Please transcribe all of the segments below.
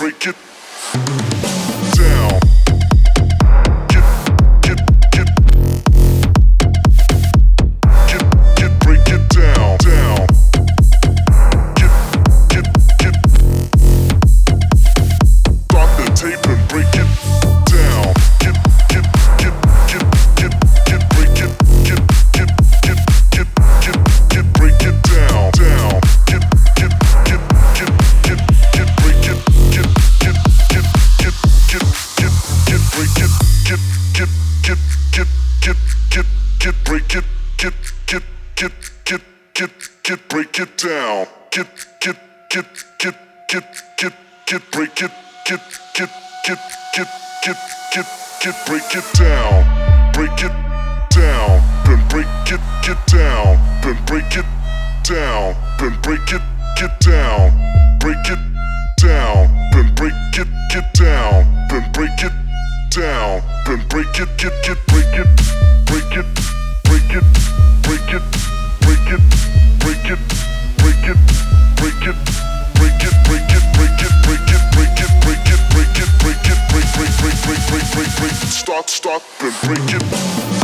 break it down. get break it get get get get get get break it down get get get get get get get break it get get get get get get get break it down break it down then break it get down then break it down then break it get down break it down then break it get down then break it down then break it get get break it start, stop, and break it.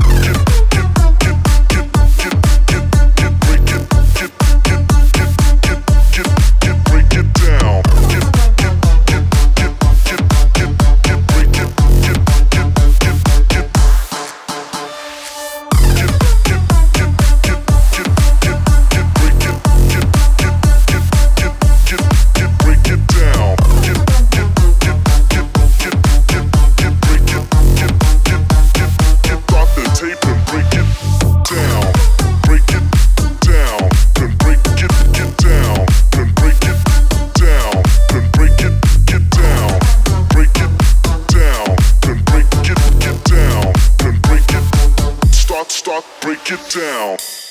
get down.